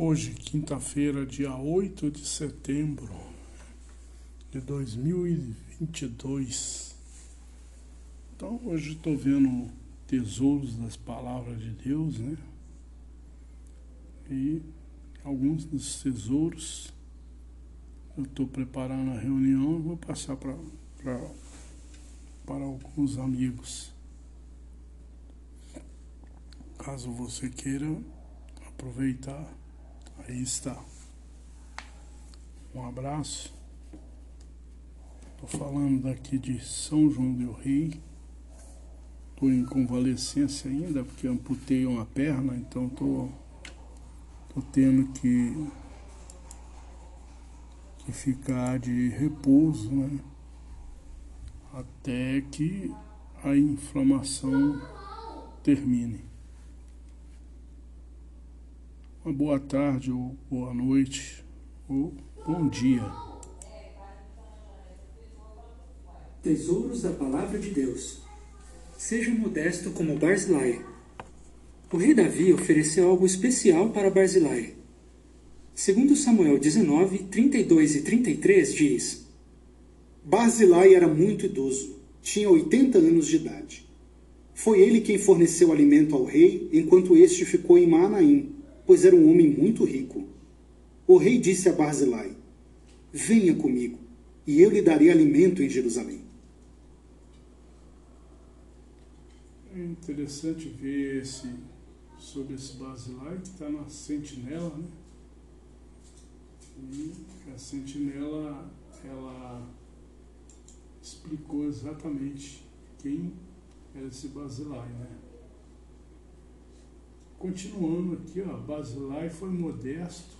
Hoje, quinta-feira, dia 8 de setembro de 2022. Então, hoje estou vendo tesouros das palavras de Deus, né? E alguns dos tesouros eu estou preparando a reunião, vou passar para para alguns amigos. Caso você queira aproveitar Aí está. Um abraço. Estou falando daqui de São João del Rei. Estou em convalescência ainda, porque amputei uma perna, então estou tô, tô tendo que, que ficar de repouso, né? Até que a inflamação termine. Uma boa tarde, ou boa noite, ou bom dia. Tesouros da Palavra de Deus. Seja modesto como Barzilai. O rei Davi ofereceu algo especial para Barzilai. Segundo Samuel 19, 32 e 33 diz: Barzilai era muito idoso, tinha 80 anos de idade. Foi ele quem forneceu alimento ao rei enquanto este ficou em Manaim, pois era um homem muito rico. O rei disse a Barzilai: Venha comigo, e eu lhe darei alimento em Jerusalém. É interessante ver esse, sobre esse Barzilai que está na sentinela, né? E a sentinela, ela explicou exatamente quem era esse Barzilai, né? Continuando aqui, ó, Basilai foi modesto,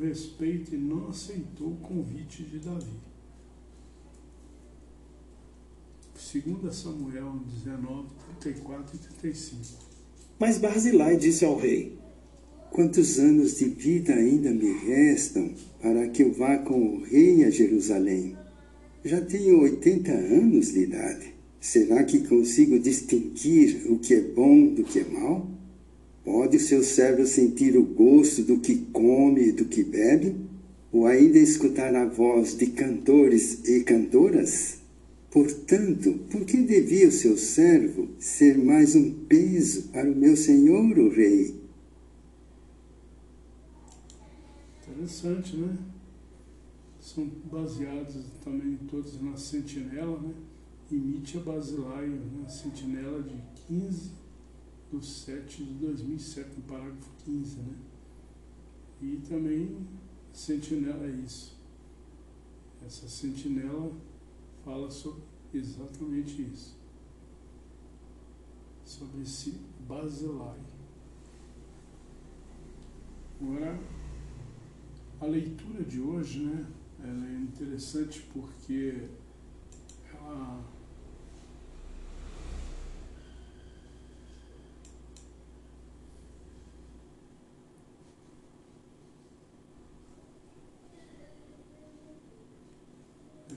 respeito e não aceitou o convite de Davi. 2 Samuel 19, 34 e 35. Mas Barzilai disse ao rei: Quantos anos de vida ainda me restam para que eu vá com o rei a Jerusalém? Já tenho 80 anos de idade. Será que consigo distinguir o que é bom do que é mal? Pode o seu cérebro sentir o gosto do que come e do que bebe? Ou ainda escutar a voz de cantores e cantoras? Portanto, por que devia o seu servo ser mais um peso para o meu senhor, o rei? Interessante, né? São baseados também todos na sentinela, né? Imite a Basileia, né? sentinela de 15 de 7 de 2007, no parágrafo 15, né? E também sentinela é isso. Essa sentinela fala sobre exatamente isso. Sobre esse Basilai. Agora, a leitura de hoje, né? Ela é interessante porque ela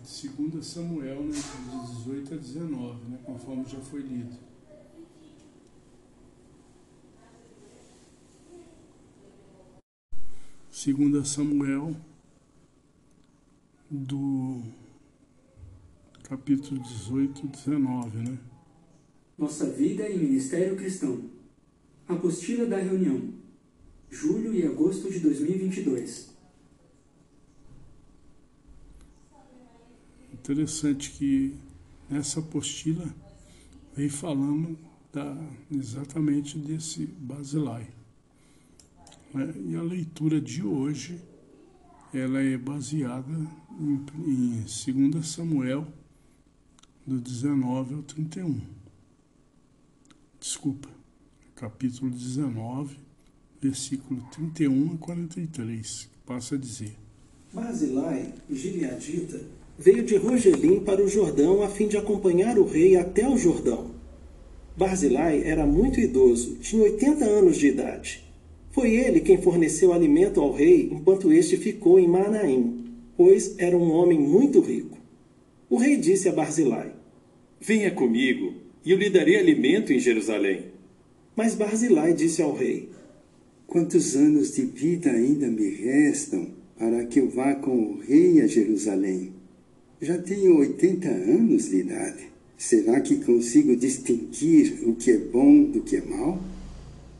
de 2 Samuel, né, de 18 a 19, né, conforme já foi lido. Segunda Samuel, do capítulo 18 e 19, né? Nossa vida e ministério cristão. Apostila da reunião. Julho e agosto de 2022. Interessante que nessa apostila vem falando da, exatamente desse Basilai. Né? E a leitura de hoje ela é baseada em, em 2 Samuel, do 19 ao 31. Desculpa, capítulo 19, versículo 31 a 43, passa a dizer. Basilai, Gileadita, veio de Rogelim para o Jordão a fim de acompanhar o rei até o Jordão. Barzilai era muito idoso, tinha 80 anos de idade. Foi ele quem forneceu alimento ao rei enquanto este ficou em Manaim, pois era um homem muito rico. O rei disse a Barzilai: Venha comigo, e eu lhe darei alimento em Jerusalém. Mas Barzilai disse ao rei: Quantos anos de vida ainda me restam para que eu vá com o rei a Jerusalém? Já tenho 80 anos de idade. Será que consigo distinguir o que é bom do que é mal?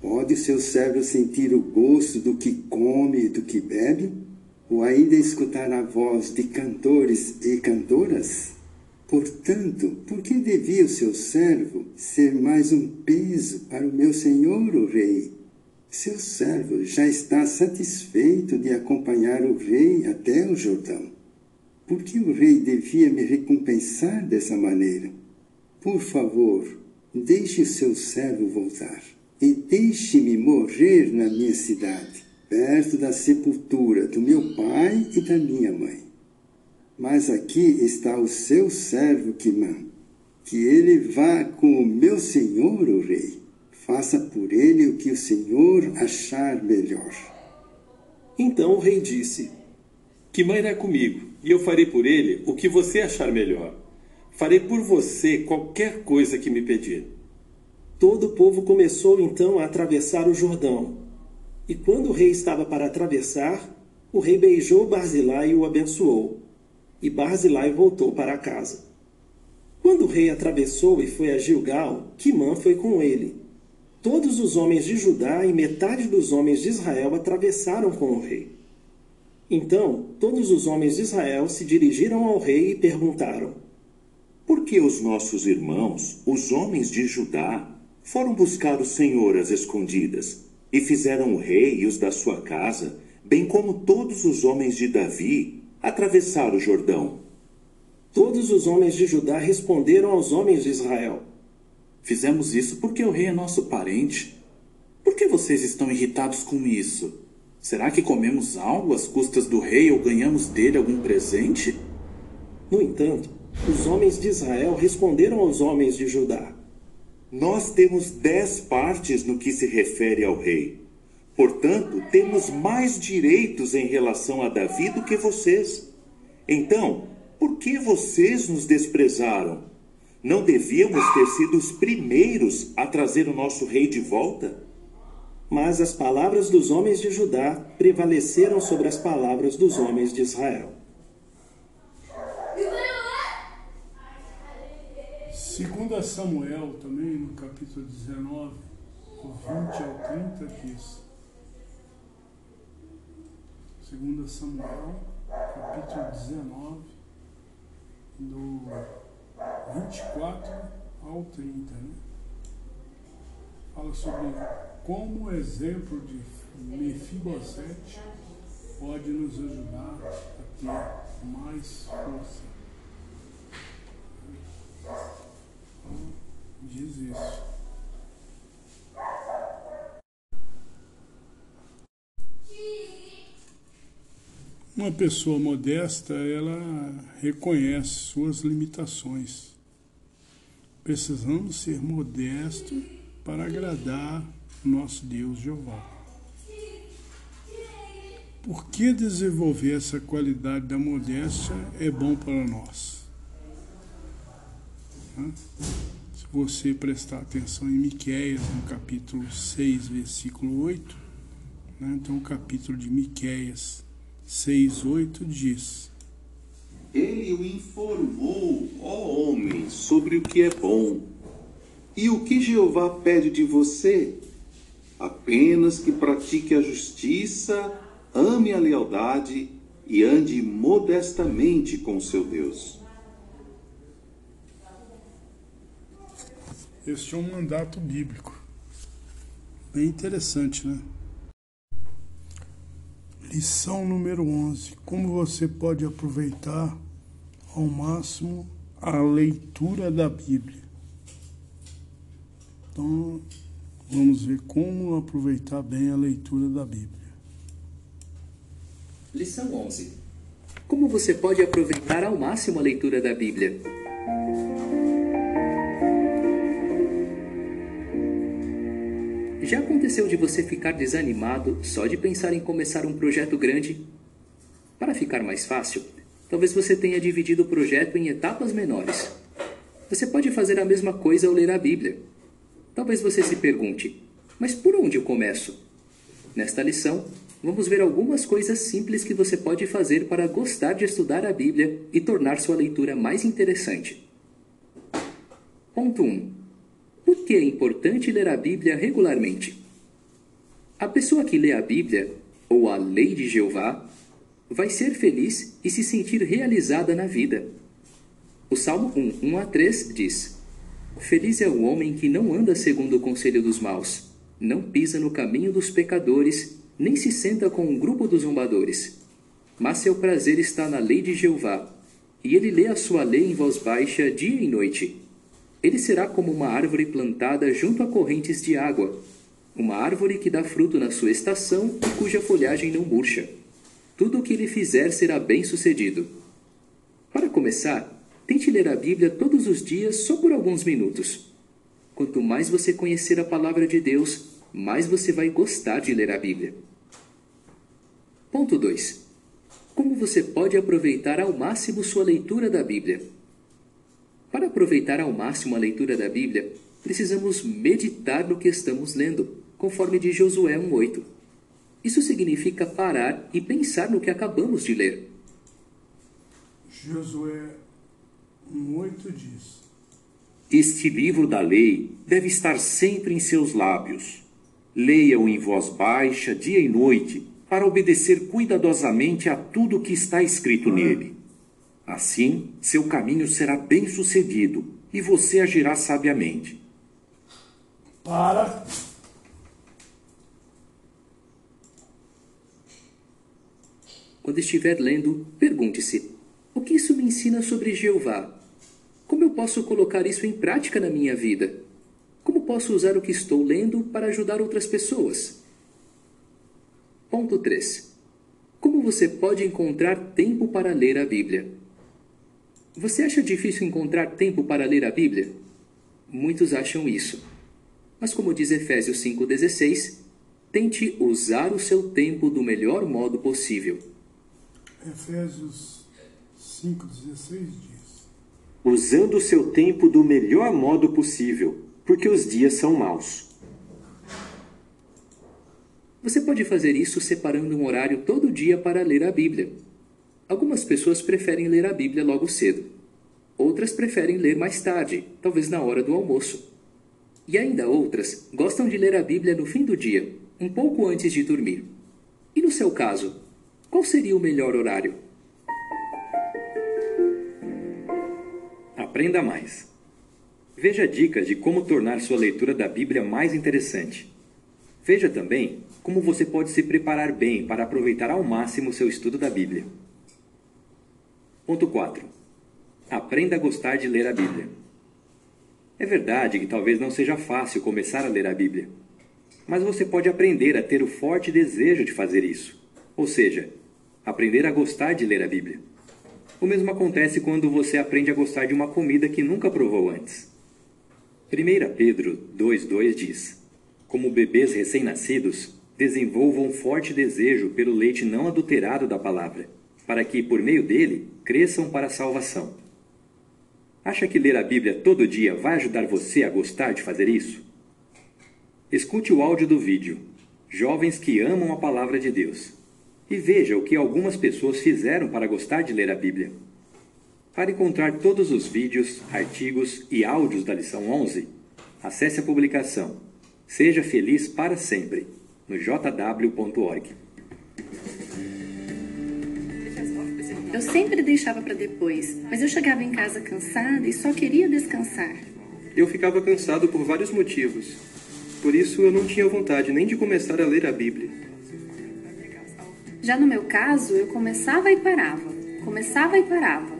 Pode o seu cérebro sentir o gosto do que come e do que bebe? Ou ainda escutar a voz de cantores e cantoras? Portanto, por que devia o seu servo ser mais um peso para o meu senhor, o rei? Seu servo já está satisfeito de acompanhar o rei até o Jordão. Por que o rei devia me recompensar dessa maneira? Por favor, deixe o seu servo voltar e deixe-me morrer na minha cidade, perto da sepultura do meu pai e da minha mãe. Mas aqui está o seu servo Quimã, que ele vá com o meu senhor, o rei. Faça por ele o que o senhor achar melhor. Então o rei disse: Quimã irá comigo, e eu farei por ele o que você achar melhor. Farei por você qualquer coisa que me pedir. Todo o povo começou então a atravessar o Jordão. E quando o rei estava para atravessar, o rei beijou Barzilai e o abençoou. E Barzilai voltou para casa. Quando o rei atravessou e foi a Gilgal, Quimã foi com ele. Todos os homens de Judá e metade dos homens de Israel atravessaram com o rei. Então todos os homens de Israel se dirigiram ao rei e perguntaram: Por que os nossos irmãos, os homens de Judá, foram buscar o Senhor às escondidas e fizeram o rei e os da sua casa, bem como todos os homens de Davi, atravessar o Jordão? Todos os homens de Judá responderam aos homens de Israel: Fizemos isso porque o rei é nosso parente. Por que vocês estão irritados com isso? Será que comemos algo às custas do rei ou ganhamos dele algum presente? No entanto, os homens de Israel responderam aos homens de Judá: Nós temos dez partes no que se refere ao rei. Portanto, temos mais direitos em relação a Davi do que vocês. Então, por que vocês nos desprezaram? Não devíamos ter sido os primeiros a trazer o nosso rei de volta? Mas as palavras dos homens de Judá prevaleceram sobre as palavras dos homens de Israel. Segunda Samuel, também no capítulo 19, do 20 ao 30, diz. Segunda Samuel, capítulo 19, do 24 ao 30, né? Fala sobre como o exemplo de Mefibosete pode nos ajudar a ter mais força. Então, diz isso. Uma pessoa modesta, ela reconhece suas limitações. Precisamos ser modestos para agradar nosso Deus Jeová. Por que desenvolver essa qualidade da modéstia é bom para nós? Se você prestar atenção em Miqueias, no capítulo 6, versículo 8, né? então o capítulo de Miqueias 6, 8 diz: Ele o informou, ó homem, sobre o que é bom. E o que Jeová pede de você? Apenas que pratique a justiça, ame a lealdade e ande modestamente com seu Deus. Este é um mandato bíblico. Bem interessante, né? Lição número 11. Como você pode aproveitar ao máximo a leitura da Bíblia? Então, vamos ver como aproveitar bem a leitura da Bíblia. Lição 11. Como você pode aproveitar ao máximo a leitura da Bíblia? Já aconteceu de você ficar desanimado só de pensar em começar um projeto grande? Para ficar mais fácil, talvez você tenha dividido o projeto em etapas menores. Você pode fazer a mesma coisa ao ler a Bíblia. Talvez você se pergunte: mas por onde eu começo? Nesta lição, vamos ver algumas coisas simples que você pode fazer para gostar de estudar a Bíblia e tornar sua leitura mais interessante. Ponto 1. Por que é importante ler a Bíblia regularmente? A pessoa que lê a Bíblia, ou a Lei de Jeová, vai ser feliz e se sentir realizada na vida. O Salmo 1, 1 a 3 diz: Feliz é o homem que não anda segundo o conselho dos maus, não pisa no caminho dos pecadores, nem se senta com o um grupo dos zombadores. Mas seu prazer está na lei de Jeová, e ele lê a sua lei em voz baixa dia e noite. Ele será como uma árvore plantada junto a correntes de água, uma árvore que dá fruto na sua estação e cuja folhagem não murcha. Tudo o que ele fizer será bem sucedido. Para começar, tente ler a Bíblia todos os dias só por alguns minutos. Quanto mais você conhecer a palavra de Deus, mais você vai gostar de ler a Bíblia. Ponto 2. Como você pode aproveitar ao máximo sua leitura da Bíblia? Para aproveitar ao máximo a leitura da Bíblia, precisamos meditar no que estamos lendo, conforme de Josué 1:8. Isso significa parar e pensar no que acabamos de ler. Josué 1:8 diz: Este livro da lei deve estar sempre em seus lábios. Leia-o em voz baixa, dia e noite, para obedecer cuidadosamente a tudo o que está escrito nele. Assim, seu caminho será bem sucedido e você agirá sabiamente. Para. Quando estiver lendo, pergunte-se: o que isso me ensina sobre Jeová? Como eu posso colocar isso em prática na minha vida? Como posso usar o que estou lendo para ajudar outras pessoas? Ponto 3. Como você pode encontrar tempo para ler a Bíblia? Você acha difícil encontrar tempo para ler a Bíblia? Muitos acham isso. Mas, como diz Efésios 5,16, tente usar o seu tempo do melhor modo possível. Efésios 5,16 diz: Usando o seu tempo do melhor modo possível, porque os dias são maus. Você pode fazer isso separando um horário todo dia para ler a Bíblia. Algumas pessoas preferem ler a Bíblia logo cedo. Outras preferem ler mais tarde, talvez na hora do almoço. E ainda outras gostam de ler a Bíblia no fim do dia, um pouco antes de dormir. E no seu caso, qual seria o melhor horário? Aprenda mais. Veja dicas de como tornar sua leitura da Bíblia mais interessante. Veja também como você pode se preparar bem para aproveitar ao máximo seu estudo da Bíblia. Ponto 4. Aprenda a gostar de ler a Bíblia. É verdade que talvez não seja fácil começar a ler a Bíblia, mas você pode aprender a ter o forte desejo de fazer isso, ou seja, aprender a gostar de ler a Bíblia. O mesmo acontece quando você aprende a gostar de uma comida que nunca provou antes. 1 Pedro 2,2 diz: Como bebês recém-nascidos, desenvolvam um forte desejo pelo leite não adulterado da palavra, para que, por meio dele, cresçam para a salvação. Acha que ler a Bíblia todo dia vai ajudar você a gostar de fazer isso? Escute o áudio do vídeo Jovens que amam a palavra de Deus e veja o que algumas pessoas fizeram para gostar de ler a Bíblia. Para encontrar todos os vídeos, artigos e áudios da lição 11, acesse a publicação Seja Feliz para Sempre no jw.org. Eu sempre deixava para depois, mas eu chegava em casa cansada e só queria descansar. Eu ficava cansado por vários motivos. Por isso eu não tinha vontade nem de começar a ler a Bíblia. Já no meu caso, eu começava e parava, começava e parava.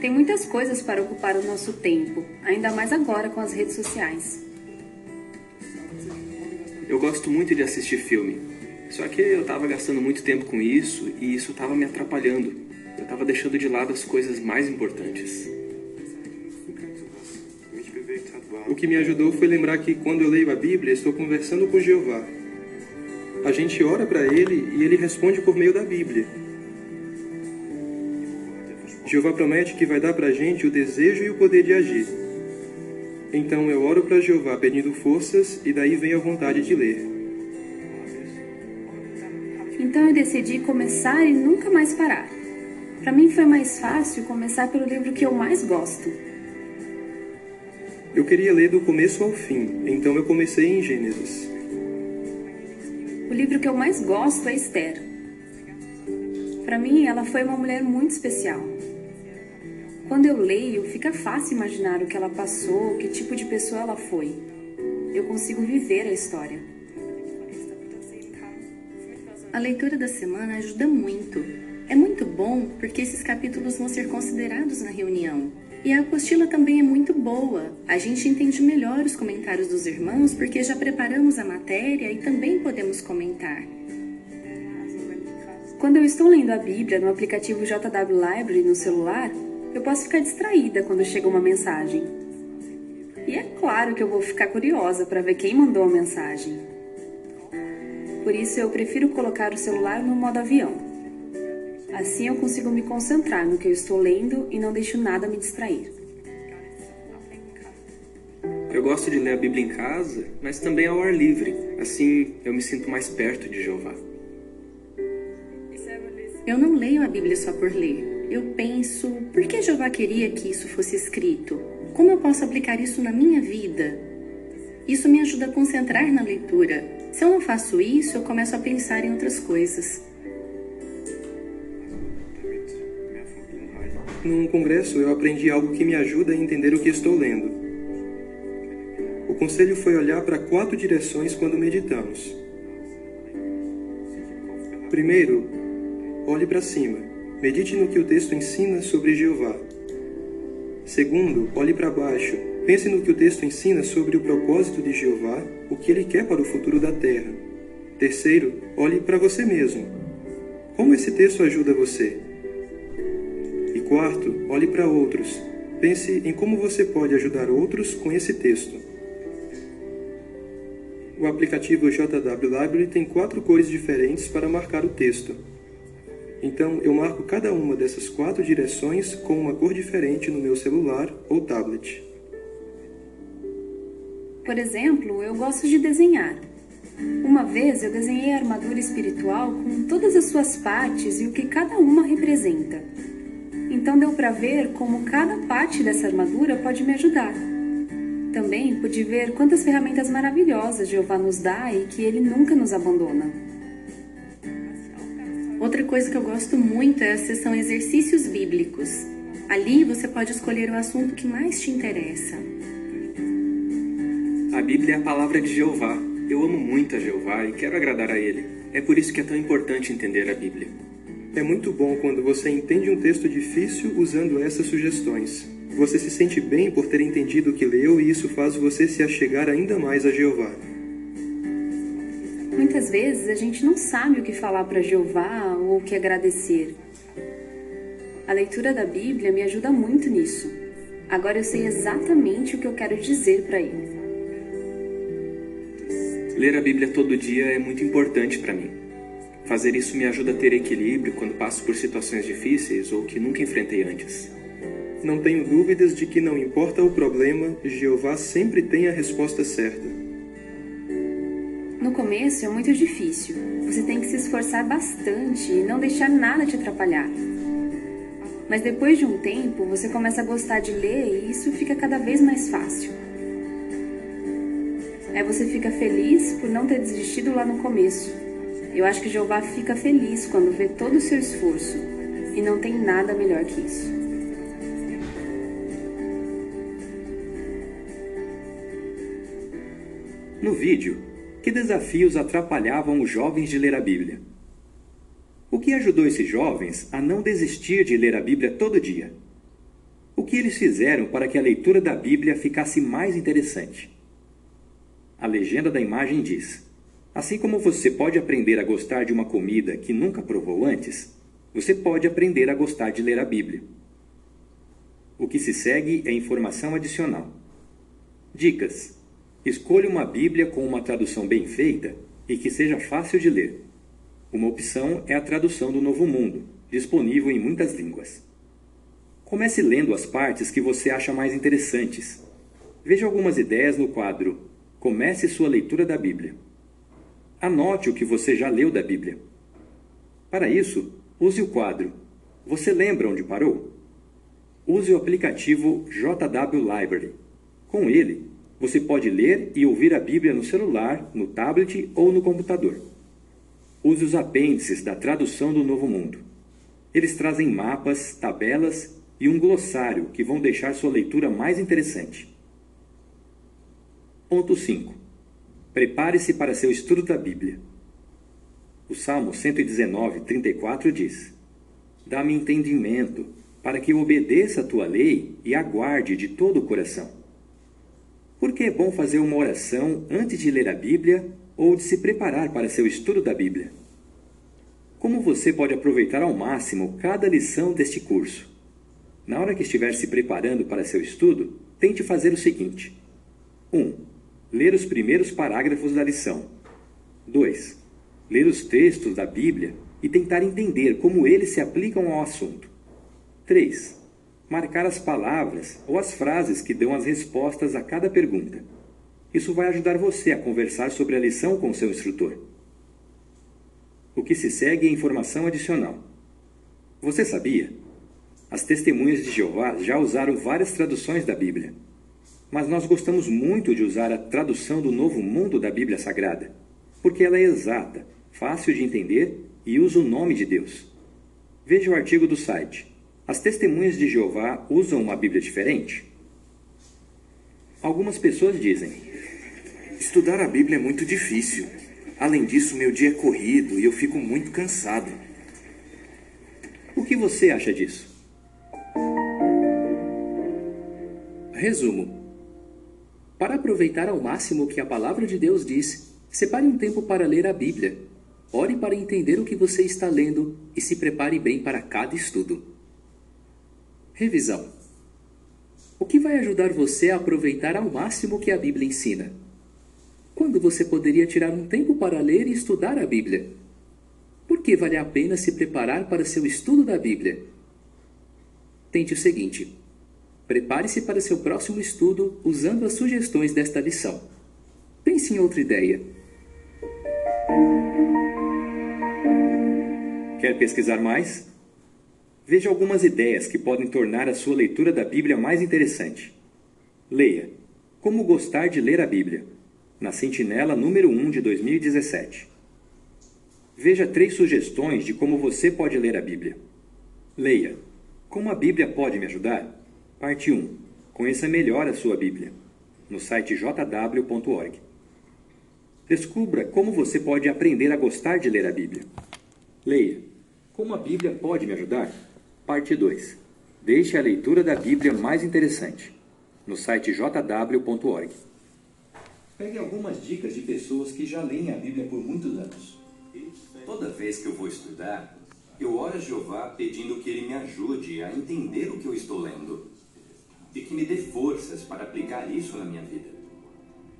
Tem muitas coisas para ocupar o nosso tempo, ainda mais agora com as redes sociais. Eu gosto muito de assistir filme, só que eu estava gastando muito tempo com isso e isso estava me atrapalhando. Eu estava deixando de lado as coisas mais importantes. O que me ajudou foi lembrar que quando eu leio a Bíblia, estou conversando com Jeová. A gente ora para ele e ele responde por meio da Bíblia. Jeová promete que vai dar para a gente o desejo e o poder de agir. Então eu oro para Jeová pedindo forças e daí vem a vontade de ler. Então eu decidi começar e nunca mais parar. Para mim foi mais fácil começar pelo livro que eu mais gosto. Eu queria ler do começo ao fim, então eu comecei em Gênesis. O livro que eu mais gosto é Esther. Para mim, ela foi uma mulher muito especial. Quando eu leio, fica fácil imaginar o que ela passou, que tipo de pessoa ela foi. Eu consigo viver a história. A leitura da semana ajuda muito. É muito bom porque esses capítulos vão ser considerados na reunião. E a apostila também é muito boa. A gente entende melhor os comentários dos irmãos porque já preparamos a matéria e também podemos comentar. Quando eu estou lendo a Bíblia no aplicativo JW Library no celular, eu posso ficar distraída quando chega uma mensagem. E é claro que eu vou ficar curiosa para ver quem mandou a mensagem. Por isso eu prefiro colocar o celular no modo avião. Assim eu consigo me concentrar no que eu estou lendo e não deixo nada me distrair. Eu gosto de ler a Bíblia em casa, mas também ao ar livre. Assim eu me sinto mais perto de Jeová. Eu não leio a Bíblia só por ler. Eu penso, por que Jeová queria que isso fosse escrito? Como eu posso aplicar isso na minha vida? Isso me ajuda a concentrar na leitura. Se eu não faço isso, eu começo a pensar em outras coisas. Num congresso, eu aprendi algo que me ajuda a entender o que estou lendo. O conselho foi olhar para quatro direções quando meditamos. Primeiro, olhe para cima. Medite no que o texto ensina sobre Jeová. Segundo, olhe para baixo. Pense no que o texto ensina sobre o propósito de Jeová, o que ele quer para o futuro da terra. Terceiro, olhe para você mesmo. Como esse texto ajuda você? Quarto, olhe para outros. Pense em como você pode ajudar outros com esse texto. O aplicativo JW Library tem quatro cores diferentes para marcar o texto. Então, eu marco cada uma dessas quatro direções com uma cor diferente no meu celular ou tablet. Por exemplo, eu gosto de desenhar. Uma vez eu desenhei a armadura espiritual com todas as suas partes e o que cada uma representa. Então deu para ver como cada parte dessa armadura pode me ajudar. Também pude ver quantas ferramentas maravilhosas Jeová nos dá e que ele nunca nos abandona. Outra coisa que eu gosto muito é a seção Exercícios Bíblicos. Ali você pode escolher o assunto que mais te interessa. A Bíblia é a palavra de Jeová. Eu amo muito a Jeová e quero agradar a Ele. É por isso que é tão importante entender a Bíblia. É muito bom quando você entende um texto difícil usando essas sugestões. Você se sente bem por ter entendido o que leu e isso faz você se achegar ainda mais a Jeová. Muitas vezes a gente não sabe o que falar para Jeová ou o que agradecer. A leitura da Bíblia me ajuda muito nisso. Agora eu sei exatamente o que eu quero dizer para ele. Ler a Bíblia todo dia é muito importante para mim. Fazer isso me ajuda a ter equilíbrio quando passo por situações difíceis ou que nunca enfrentei antes. Não tenho dúvidas de que não importa o problema, Jeová sempre tem a resposta certa. No começo é muito difícil. Você tem que se esforçar bastante e não deixar nada te atrapalhar. Mas depois de um tempo, você começa a gostar de ler e isso fica cada vez mais fácil. Aí você fica feliz por não ter desistido lá no começo eu acho que Jeová fica feliz quando vê todo o seu esforço e não tem nada melhor que isso. No vídeo, que desafios atrapalhavam os jovens de ler a Bíblia? O que ajudou esses jovens a não desistir de ler a Bíblia todo dia? O que eles fizeram para que a leitura da Bíblia ficasse mais interessante? A legenda da imagem diz: Assim como você pode aprender a gostar de uma comida que nunca provou antes, você pode aprender a gostar de ler a Bíblia. O que se segue é informação adicional. Dicas: Escolha uma Bíblia com uma tradução bem feita e que seja fácil de ler. Uma opção é a tradução do Novo Mundo, disponível em muitas línguas. Comece lendo as partes que você acha mais interessantes. Veja algumas ideias no quadro Comece sua leitura da Bíblia. Anote o que você já leu da Bíblia. Para isso, use o quadro Você lembra onde parou? Use o aplicativo JW Library. Com ele, você pode ler e ouvir a Bíblia no celular, no tablet ou no computador. Use os apêndices da tradução do Novo Mundo. Eles trazem mapas, tabelas e um glossário que vão deixar sua leitura mais interessante. Ponto 5. Prepare-se para seu estudo da Bíblia. O Salmo 119, 34 diz: Dá-me entendimento, para que eu obedeça a tua lei e aguarde de todo o coração. Por que é bom fazer uma oração antes de ler a Bíblia ou de se preparar para seu estudo da Bíblia? Como você pode aproveitar ao máximo cada lição deste curso? Na hora que estiver se preparando para seu estudo, tente fazer o seguinte: 1. Um, ler os primeiros parágrafos da lição. 2 ler os textos da Bíblia e tentar entender como eles se aplicam ao assunto. 3. Marcar as palavras ou as frases que dão as respostas a cada pergunta. Isso vai ajudar você a conversar sobre a lição com seu instrutor. O que se segue é informação adicional. Você sabia? As testemunhas de Jeová já usaram várias traduções da Bíblia, mas nós gostamos muito de usar a tradução do Novo Mundo da Bíblia Sagrada, porque ela é exata fácil de entender e usa o nome de Deus. Veja o artigo do site. As testemunhas de Jeová usam uma Bíblia diferente? Algumas pessoas dizem: Estudar a Bíblia é muito difícil. Além disso, meu dia é corrido e eu fico muito cansado. O que você acha disso? Resumo: Para aproveitar ao máximo o que a palavra de Deus diz, separe um tempo para ler a Bíblia Ore para entender o que você está lendo e se prepare bem para cada estudo. Revisão: O que vai ajudar você a aproveitar ao máximo o que a Bíblia ensina? Quando você poderia tirar um tempo para ler e estudar a Bíblia? Por que vale a pena se preparar para seu estudo da Bíblia? Tente o seguinte: prepare-se para seu próximo estudo usando as sugestões desta lição. Pense em outra ideia Quer pesquisar mais? Veja algumas ideias que podem tornar a sua leitura da Bíblia mais interessante. Leia Como Gostar de Ler a Bíblia, na Sentinela número 1 de 2017. Veja três sugestões de como você pode ler a Bíblia. Leia Como a Bíblia pode me ajudar? Parte 1. Conheça melhor a sua Bíblia, no site jw.org. Descubra como você pode aprender a gostar de ler a Bíblia. Leia como a Bíblia pode me ajudar? Parte 2. Deixe a leitura da Bíblia mais interessante. No site jw.org. Pegue algumas dicas de pessoas que já leem a Bíblia por muitos anos. Toda vez que eu vou estudar, eu oro a Jeová pedindo que ele me ajude a entender o que eu estou lendo e que me dê forças para aplicar isso na minha vida.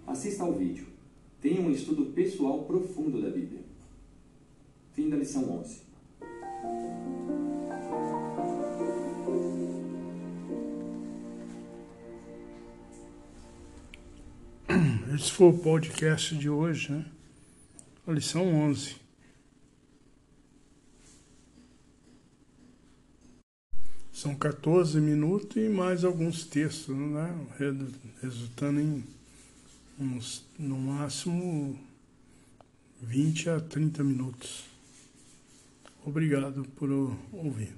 Assista ao vídeo. Tenha um estudo pessoal profundo da Bíblia. Fim da lição 11. Esse foi o podcast de hoje, né? A lição 11. São 14 minutos e mais alguns textos, né? Resultando em uns, no máximo 20 a 30 minutos. Obrigado por ouvir.